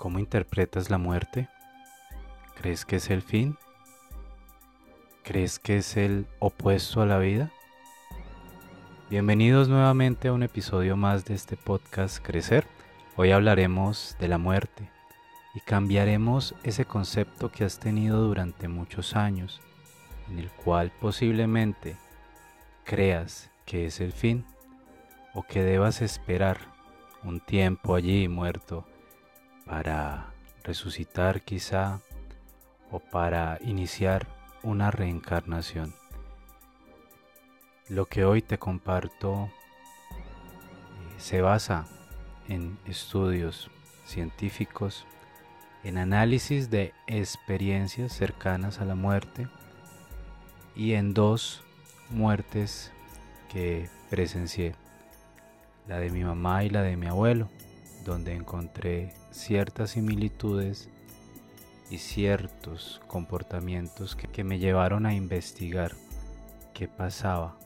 ¿Cómo interpretas la muerte? ¿Crees que es el fin? ¿Crees que es el opuesto a la vida? Bienvenidos nuevamente a un episodio más de este podcast Crecer. Hoy hablaremos de la muerte y cambiaremos ese concepto que has tenido durante muchos años, en el cual posiblemente creas que es el fin o que debas esperar un tiempo allí muerto para resucitar quizá o para iniciar una reencarnación. Lo que hoy te comparto eh, se basa en estudios científicos, en análisis de experiencias cercanas a la muerte y en dos muertes que presencié, la de mi mamá y la de mi abuelo donde encontré ciertas similitudes y ciertos comportamientos que, me llevaron a investigar qué pasaba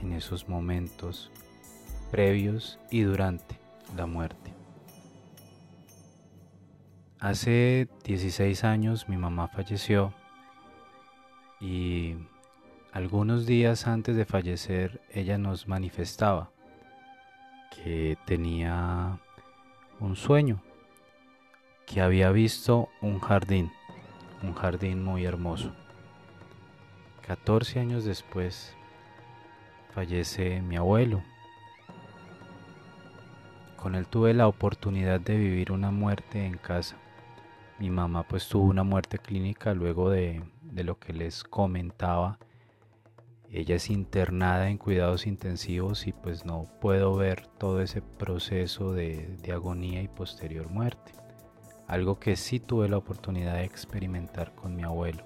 en esos momentos previos y durante la muerte. Hace 16 años mi mamá falleció y algunos días antes de fallecer ella nos manifestaba que tenía un sueño, que había visto un jardín, un jardín muy hermoso. 14 años después fallece mi abuelo. Con él tuve la oportunidad de vivir una muerte en casa. Mi mamá pues tuvo una muerte clínica luego de, de lo que les comentaba ella es internada en cuidados intensivos y pues no puedo ver todo ese proceso de, agonía y posterior muerte. Algo que sí tuve la oportunidad de experimentar con mi abuelo.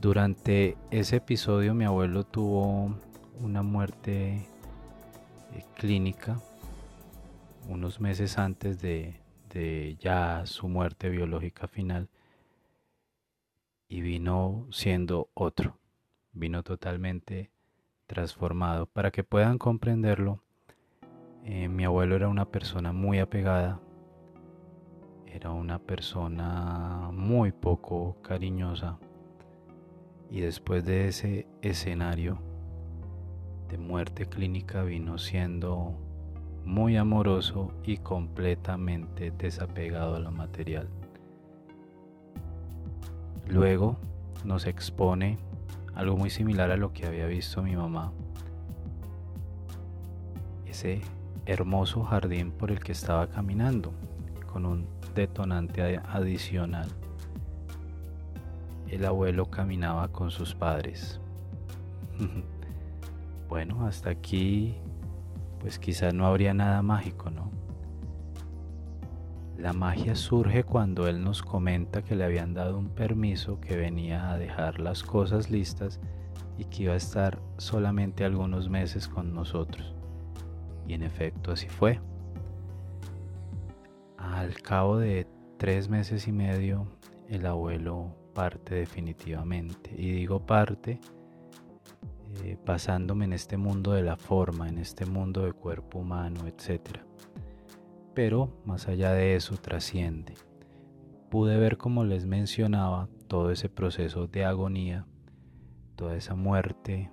Durante ese episodio mi abuelo tuvo una muerte eh, clínica unos meses antes de ya su muerte biológica final y vino siendo otro vino totalmente transformado. Para que puedan comprenderlo, eh, mi abuelo era una persona muy apegada, era una persona muy poco cariñosa y después de ese escenario de muerte clínica vino siendo muy amoroso y completamente desapegado a lo material. Luego nos expone algo muy similar a lo que había visto mi mamá. Ese hermoso jardín por el que estaba caminando, con un detonante adicional. El abuelo caminaba con sus padres. bueno, hasta aquí, pues quizás no habría nada mágico, ¿no? La magia surge cuando él nos comenta que le habían dado un permiso que venía a dejar las cosas listas y que iba a estar solamente algunos meses con nosotros. Y en efecto así fue. Al cabo de tres meses y medio, el abuelo parte definitivamente. Y digo parte eh, pasándome en este mundo de la forma, en este mundo de cuerpo humano, etcétera pero más allá de eso trasciende. Pude ver, como les mencionaba, todo ese proceso de agonía, toda esa muerte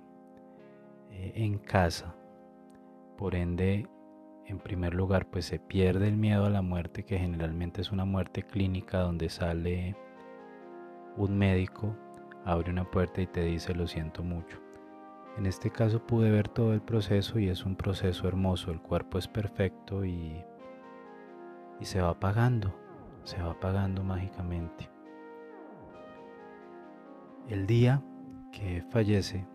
eh, en casa. Por ende, en primer lugar, pues se pierde el miedo a la muerte, que generalmente es una muerte clínica donde sale un médico, abre una puerta y te dice lo siento mucho. En este caso pude ver todo el proceso y es un proceso hermoso, el cuerpo es perfecto y y se va apagando, se va apagando mágicamente. El día que fallece,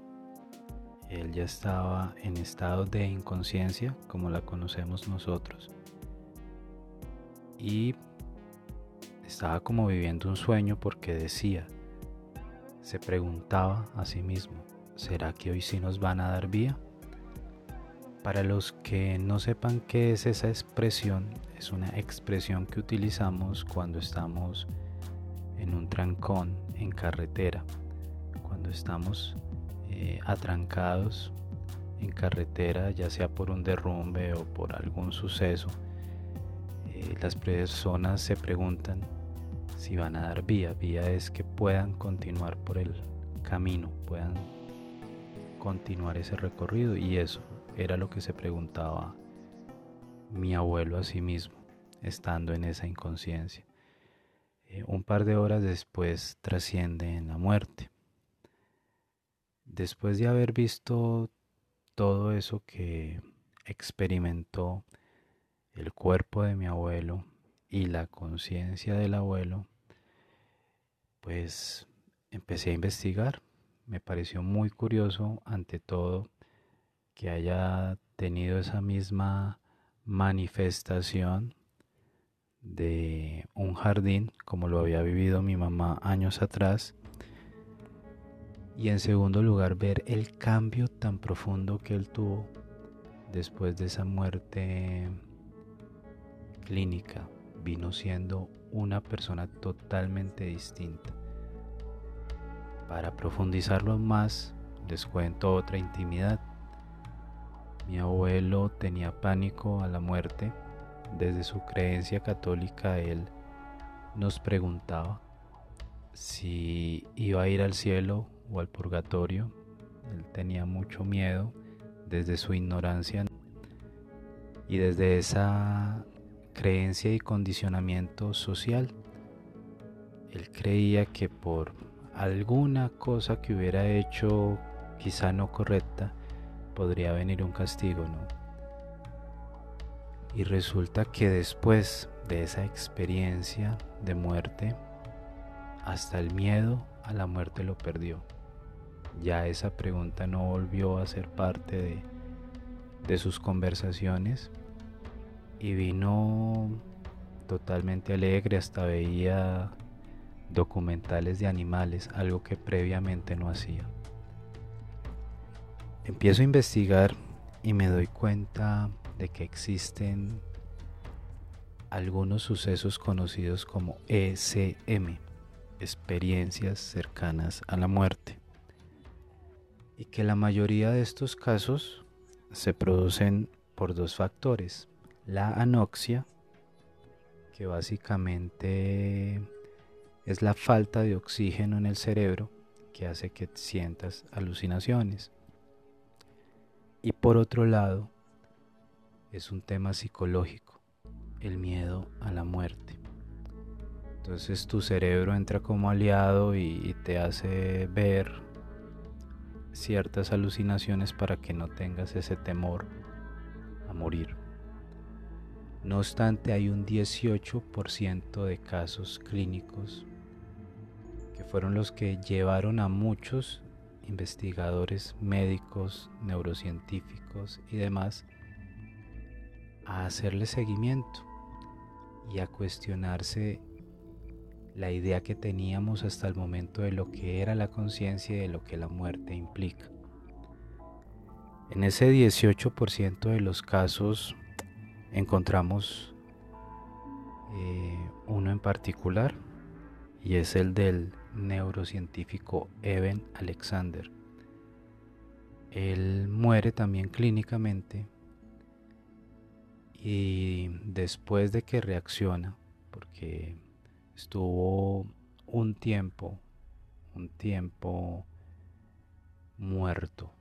él ya estaba en estado de inconsciencia, como la conocemos nosotros, y estaba como viviendo un sueño porque decía, se preguntaba a sí mismo, ¿será que hoy sí nos van a dar vía? Para los que no sepan qué es esa expresión, es una expresión que utilizamos cuando estamos en un trancón en carretera, cuando estamos eh, atrancados en carretera, ya sea por un derrumbe o por algún suceso. eh, las personas se preguntan si van a dar vía. Vía es que puedan continuar por el camino, puedan continuar ese recorrido y eso era lo que se preguntaba mi abuelo a sí mismo, estando en esa inconsciencia. Eh, un par de horas después trasciende en la muerte. Después de haber visto todo eso que experimentó el cuerpo de mi abuelo y la conciencia del abuelo, pues empecé a investigar. Me pareció muy curioso, ante todo, que haya tenido esa misma manifestación de un jardín como lo había vivido mi mamá años atrás. Y en segundo lugar ver el cambio tan profundo que él tuvo después de esa muerte clínica. Vino siendo una persona totalmente distinta. Para profundizarlo más les cuento otra intimidad mi abuelo tenía pánico a la muerte desde su creencia católica él nos preguntaba si iba a ir al cielo o al purgatorio. Él tenía mucho miedo desde su ignorancia y desde esa creencia y condicionamiento social. Él creía que por alguna cosa que hubiera hecho quizá no correcta, podría venir un castigo, ¿no? Y resulta que después de esa experiencia de muerte, hasta el miedo a la muerte lo perdió. Ya esa pregunta no volvió a ser parte de, sus conversaciones y vino totalmente alegre, hasta veía documentales de animales, algo que previamente no hacía. Empiezo a investigar y me doy cuenta de que existen algunos sucesos conocidos como ECM, experiencias cercanas a la muerte, y que la mayoría de estos casos se producen por dos factores, la anoxia, que básicamente es la falta de oxígeno en el cerebro que hace que sientas alucinaciones. Y por otro lado, es un tema psicológico, el miedo a la muerte. Entonces tu cerebro entra como aliado y, te hace ver ciertas alucinaciones para que no tengas ese temor a morir. No obstante, hay un 18% de casos clínicos que fueron los que llevaron a muchos investigadores médicos, neurocientíficos y demás a hacerle seguimiento y a cuestionarse la idea que teníamos hasta el momento de lo que era la conciencia y de lo que la muerte implica. En ese 18% de los casos encontramos eh, uno en particular y es el del neurocientífico Eben Alexander. Él muere también clínicamente y después de que reacciona, porque estuvo un tiempo, un tiempo muerto,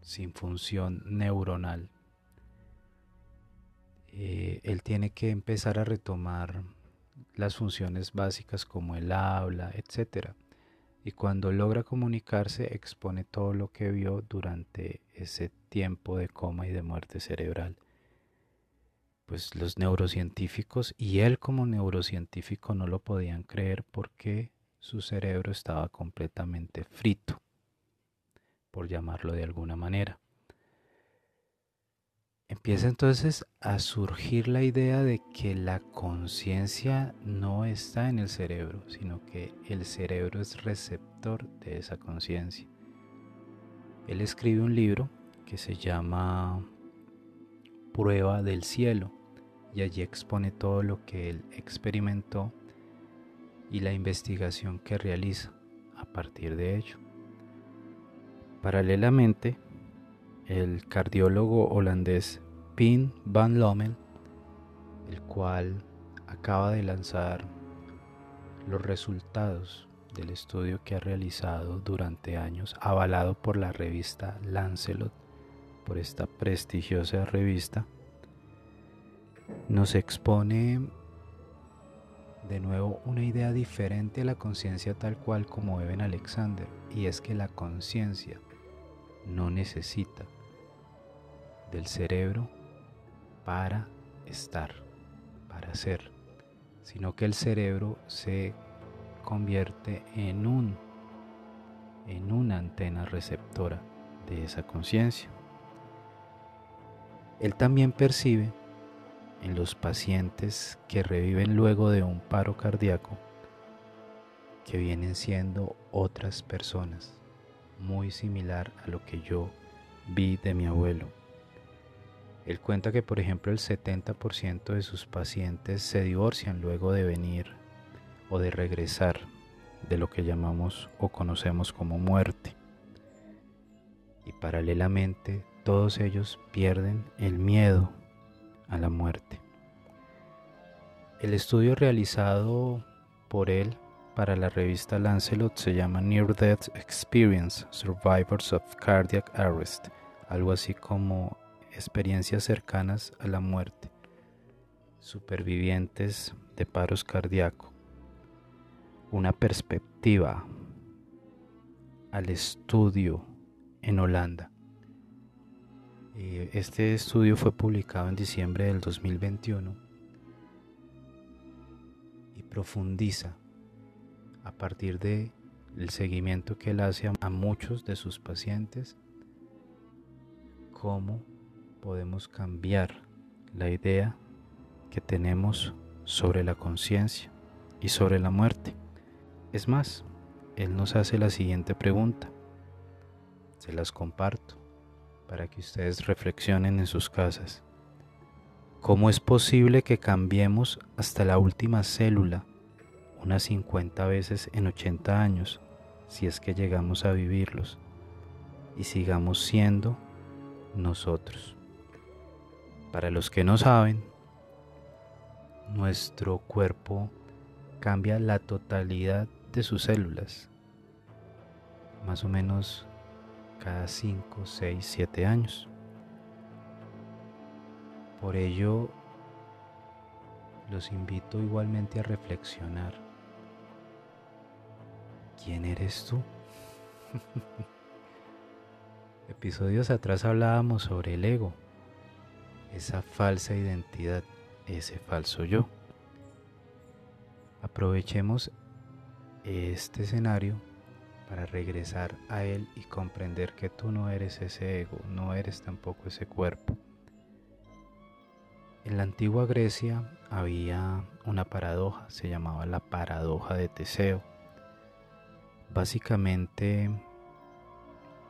sin función neuronal, eh, él tiene que empezar a retomar las funciones básicas como el habla, etc. Y cuando logra comunicarse expone todo lo que vio durante ese tiempo de coma y de muerte cerebral pues los neurocientíficos y él como neurocientífico no lo podían creer porque su cerebro estaba completamente frito, por llamarlo de alguna manera. Empieza entonces a surgir la idea de que la conciencia no está en el cerebro, sino que el cerebro es receptor de esa conciencia. Él escribe un libro que se llama Prueba del Cielo y allí expone todo lo que él experimentó y la investigación que realiza a partir de ello. Paralelamente, el cardiólogo holandés Pin van Lommel el cual acaba de lanzar los resultados del estudio que ha realizado durante años, avalado por la revista Lancelot, por esta prestigiosa revista, nos expone de nuevo una idea diferente de la conciencia tal cual como Eben Alexander, y es que la conciencia no necesita del cerebro para estar, para ser, sino que el cerebro se convierte en un en una antena receptora de esa conciencia. Él también percibe en los pacientes que reviven luego de un paro cardíaco que vienen siendo otras personas, muy similar a lo que yo vi de mi abuelo. Él cuenta que, por ejemplo, el 70% de sus pacientes se divorcian luego de venir o de regresar de lo que llamamos o conocemos como muerte. Y paralelamente todos ellos pierden el miedo a la muerte. El estudio realizado por él para la revista Lancelot se llama Near Death Experience Survivors of Cardiac Arrest, algo así como experiencias cercanas a la muerte, supervivientes de paros cardíacos una perspectiva al estudio en Holanda. Este estudio fue publicado en diciembre del 2021 y profundiza a partir de el seguimiento que él hace a muchos de sus pacientes cómo podemos cambiar la idea que tenemos sobre la conciencia y sobre la muerte. Es más, Él nos hace la siguiente pregunta. Se las comparto para que ustedes reflexionen en sus casas. ¿Cómo es posible que cambiemos hasta la última célula unas 50 veces en 80 años, si es que llegamos a vivirlos, y sigamos siendo nosotros? Para los que no saben, nuestro cuerpo cambia la totalidad de sus células, más o menos cada 5, 6, 7 años. Por ello, los invito igualmente a reflexionar. ¿Quién eres tú? Episodios atrás hablábamos sobre el ego, esa falsa identidad, ese falso yo. Aprovechemos este escenario para regresar a él y comprender que tú no eres ese ego, no eres tampoco ese cuerpo. En la antigua Grecia había una paradoja, se llamaba la paradoja de Teseo. Básicamente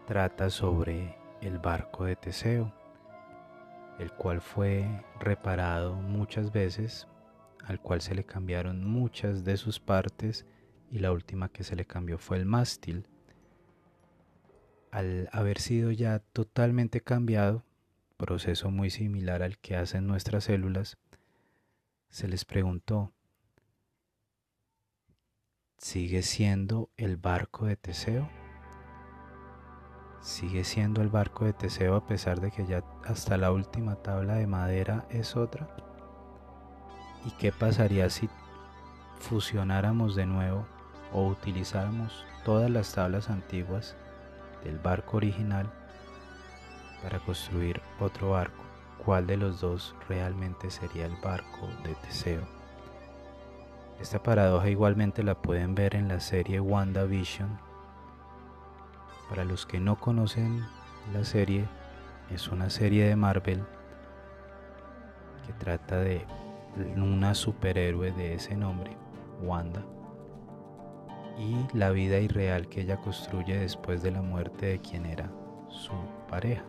trata sobre el barco de Teseo, el cual fue reparado muchas veces, al cual se le cambiaron muchas de sus partes y la última que se le cambió fue el mástil. Al haber sido ya totalmente cambiado, proceso muy similar al que hacen nuestras células, se les preguntó, ¿sigue siendo el barco de Teseo? ¿Sigue siendo el barco de Teseo a pesar de que ya hasta la última tabla de madera es otra? ¿Y qué pasaría si fusionáramos de nuevo o utilizáramos todas las tablas antiguas del barco original para construir otro barco, ¿cuál de los dos realmente sería el barco de Teseo? Esta paradoja igualmente la pueden ver en la serie WandaVision. Para los que no conocen la serie, es una serie de Marvel que trata de una superhéroe de ese nombre, Wanda, y la vida irreal que ella construye después de la muerte de quien era su pareja.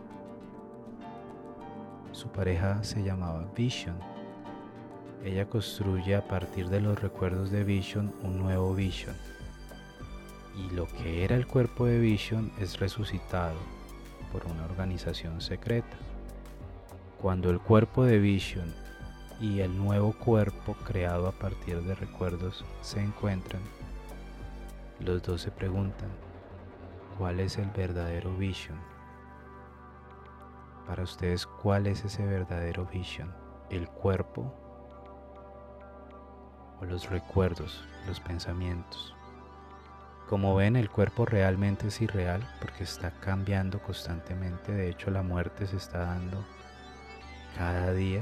Su pareja se llamaba Vision. Ella construye a partir de los recuerdos de Vision un nuevo Vision. Y lo que era el cuerpo de Vision es resucitado por una organización secreta. Cuando el cuerpo de Vision y el nuevo cuerpo creado a partir de recuerdos se encuentran, los dos se preguntan, ¿cuál es el verdadero vision? Para ustedes, ¿cuál es ese verdadero vision? ¿El cuerpo o los recuerdos, los pensamientos? Como ven, el cuerpo realmente es irreal porque está cambiando constantemente. De hecho, la muerte se está dando cada día.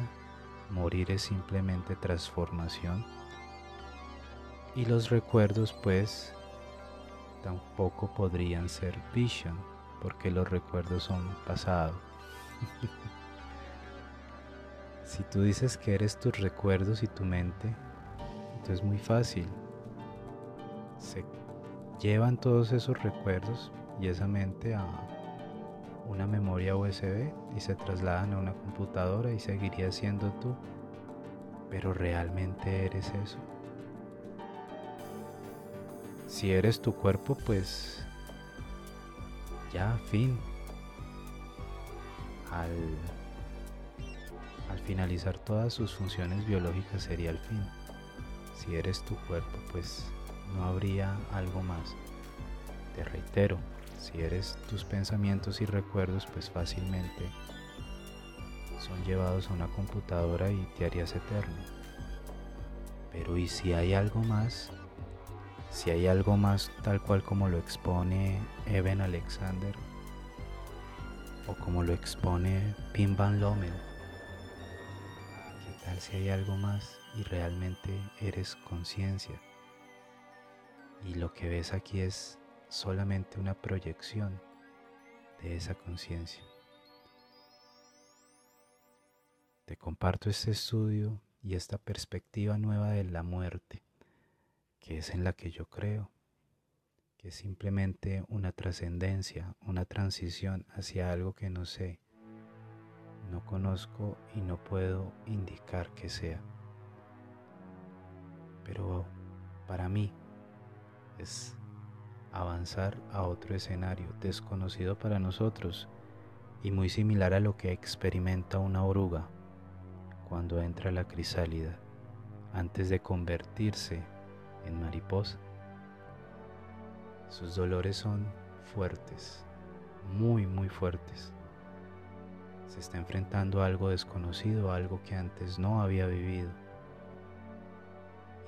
Morir es simplemente transformación. Y los recuerdos, pues, tampoco podrían ser vision porque los recuerdos son pasado. si tú dices que eres tus recuerdos y tu mente, entonces es muy fácil. Se llevan todos esos recuerdos y esa mente a una memoria USB y se trasladan a una computadora y seguiría siendo tú. Pero realmente eres eso. Si eres tu cuerpo, pues ya, fin. Al, al finalizar todas sus funciones biológicas sería el fin. Si eres tu cuerpo, pues no habría algo más. Te reitero, si eres tus pensamientos y recuerdos, pues fácilmente son llevados a una computadora y te harías eterno. Pero ¿y si hay algo más? Si hay algo más tal cual como lo expone Eben Alexander o como lo expone Pim Van Lommel, ¿qué tal si hay algo más y realmente eres conciencia? Y lo que ves aquí es solamente una proyección de esa conciencia. Te comparto este estudio y esta perspectiva nueva de la muerte, que es en la que yo creo, que es simplemente una trascendencia, una transición hacia algo que no sé, no conozco y no puedo indicar que sea. Pero para mí, avanzar a otro escenario desconocido para nosotros y muy similar a lo que experimenta una oruga cuando entra a la crisálida antes de convertirse en mariposa. Sus dolores son fuertes, muy, muy fuertes. Se está enfrentando a algo desconocido, algo que antes no había vivido,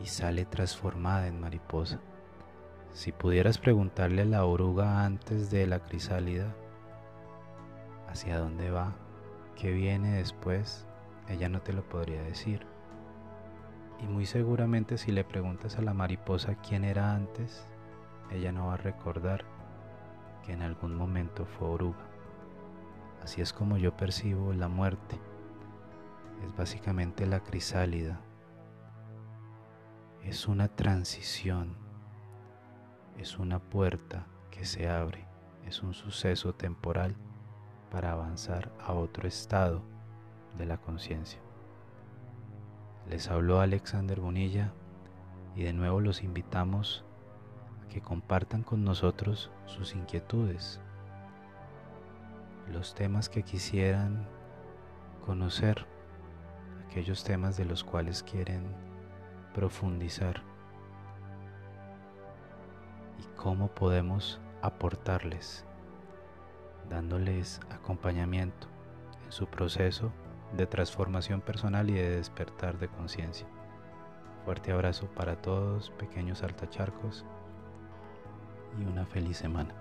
y sale transformada en mariposa. Si pudieras preguntarle a la oruga antes de la crisálida hacia dónde va, qué viene después, ella no te lo podría decir. Y muy seguramente si le preguntas a la mariposa quién era antes, ella no va a recordar que en algún momento fue oruga. Así es como yo percibo la muerte. Es básicamente la crisálida. Es una transición es una puerta que se abre, es un suceso temporal para avanzar a otro estado de la conciencia. Les habló Alexander Bonilla y de nuevo los invitamos a que compartan con nosotros sus inquietudes, los temas que quisieran conocer, aquellos temas de los cuales quieren profundizar cómo podemos aportarles, dándoles acompañamiento en su proceso de transformación personal y de despertar de conciencia. Fuerte abrazo para todos, pequeños altacharcos, y una feliz semana.